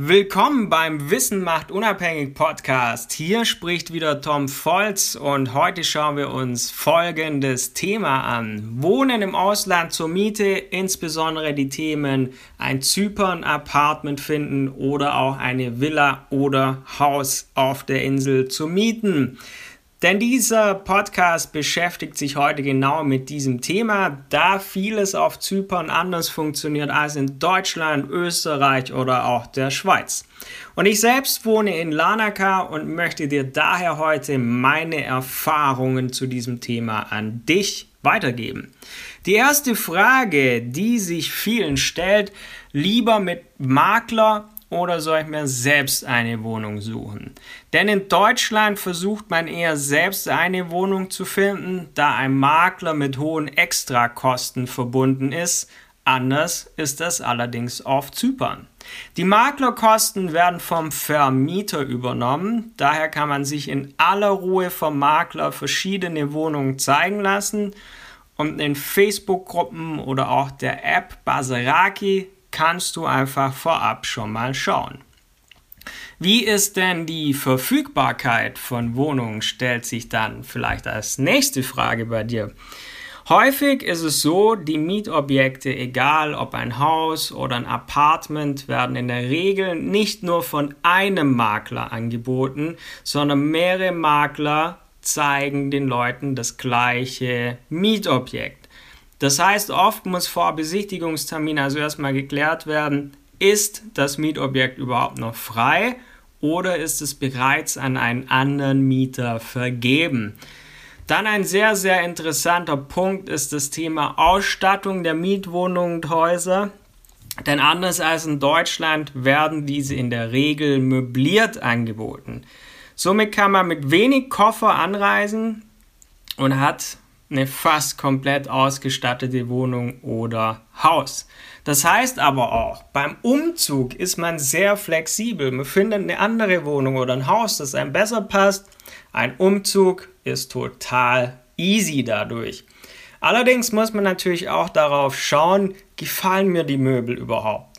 Willkommen beim Wissen macht unabhängig Podcast. Hier spricht wieder Tom Volz und heute schauen wir uns folgendes Thema an. Wohnen im Ausland zur Miete, insbesondere die Themen ein Zypern-Apartment finden oder auch eine Villa oder Haus auf der Insel zu mieten. Denn dieser Podcast beschäftigt sich heute genau mit diesem Thema, da vieles auf Zypern anders funktioniert als in Deutschland, Österreich oder auch der Schweiz. Und ich selbst wohne in Lanaka und möchte dir daher heute meine Erfahrungen zu diesem Thema an dich weitergeben. Die erste Frage, die sich vielen stellt, lieber mit Makler oder soll ich mir selbst eine Wohnung suchen? Denn in Deutschland versucht man eher selbst eine Wohnung zu finden, da ein Makler mit hohen Extrakosten verbunden ist. Anders ist das allerdings auf Zypern. Die Maklerkosten werden vom Vermieter übernommen, daher kann man sich in aller Ruhe vom Makler verschiedene Wohnungen zeigen lassen und in Facebook-Gruppen oder auch der App Baseraki kannst du einfach vorab schon mal schauen. Wie ist denn die Verfügbarkeit von Wohnungen, stellt sich dann vielleicht als nächste Frage bei dir. Häufig ist es so, die Mietobjekte, egal ob ein Haus oder ein Apartment, werden in der Regel nicht nur von einem Makler angeboten, sondern mehrere Makler zeigen den Leuten das gleiche Mietobjekt. Das heißt, oft muss vor Besichtigungstermin also erstmal geklärt werden, ist das Mietobjekt überhaupt noch frei oder ist es bereits an einen anderen Mieter vergeben? Dann ein sehr, sehr interessanter Punkt ist das Thema Ausstattung der Mietwohnungen und Häuser. Denn anders als in Deutschland werden diese in der Regel möbliert angeboten. Somit kann man mit wenig Koffer anreisen und hat eine fast komplett ausgestattete Wohnung oder Haus. Das heißt aber auch, beim Umzug ist man sehr flexibel. Man findet eine andere Wohnung oder ein Haus, das einem besser passt. Ein Umzug ist total easy dadurch. Allerdings muss man natürlich auch darauf schauen, gefallen mir die Möbel überhaupt.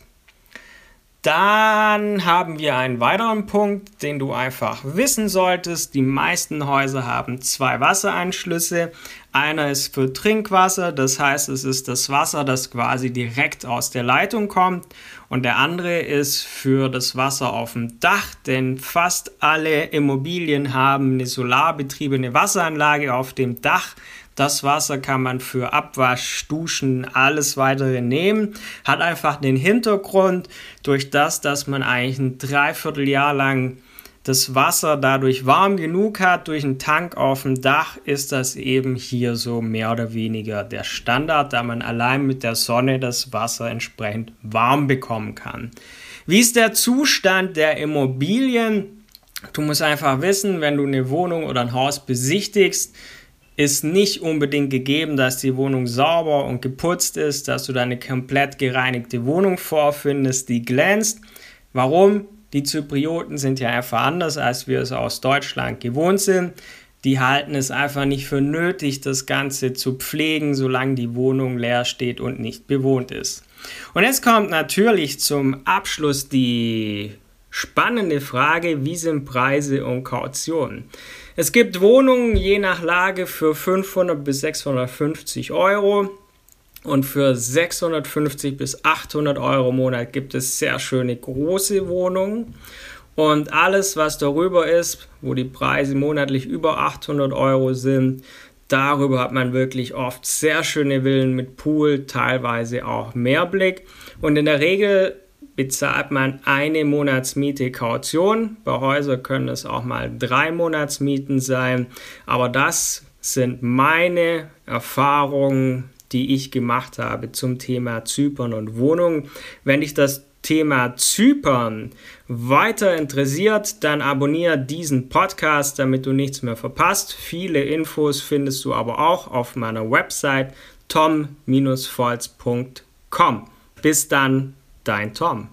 Dann haben wir einen weiteren Punkt, den du einfach wissen solltest. Die meisten Häuser haben zwei Wasseranschlüsse. Einer ist für Trinkwasser, das heißt, es ist das Wasser, das quasi direkt aus der Leitung kommt. Und der andere ist für das Wasser auf dem Dach, denn fast alle Immobilien haben eine solarbetriebene Wasseranlage auf dem Dach. Das Wasser kann man für Abwasch, Duschen, alles weitere nehmen. Hat einfach den Hintergrund, durch das, dass man eigentlich ein Dreivierteljahr lang das Wasser dadurch warm genug hat durch einen Tank auf dem Dach, ist das eben hier so mehr oder weniger der Standard, da man allein mit der Sonne das Wasser entsprechend warm bekommen kann. Wie ist der Zustand der Immobilien? Du musst einfach wissen, wenn du eine Wohnung oder ein Haus besichtigst, ist nicht unbedingt gegeben, dass die Wohnung sauber und geputzt ist, dass du da eine komplett gereinigte Wohnung vorfindest, die glänzt. Warum? Die Zyprioten sind ja einfach anders, als wir es aus Deutschland gewohnt sind. Die halten es einfach nicht für nötig, das Ganze zu pflegen, solange die Wohnung leer steht und nicht bewohnt ist. Und jetzt kommt natürlich zum Abschluss die spannende Frage, wie sind Preise und Kautionen? Es gibt Wohnungen je nach Lage für 500 bis 650 Euro. Und für 650 bis 800 Euro im Monat gibt es sehr schöne große Wohnungen. Und alles, was darüber ist, wo die Preise monatlich über 800 Euro sind, darüber hat man wirklich oft sehr schöne Villen mit Pool, teilweise auch Mehrblick. Und in der Regel bezahlt man eine Monatsmiete Kaution. Bei Häusern können es auch mal drei Monatsmieten sein. Aber das sind meine Erfahrungen, die ich gemacht habe zum Thema Zypern und Wohnungen. Wenn dich das Thema Zypern weiter interessiert, dann abonniere diesen Podcast, damit du nichts mehr verpasst. Viele Infos findest du aber auch auf meiner Website tom-volz.com. Bis dann, dein Tom.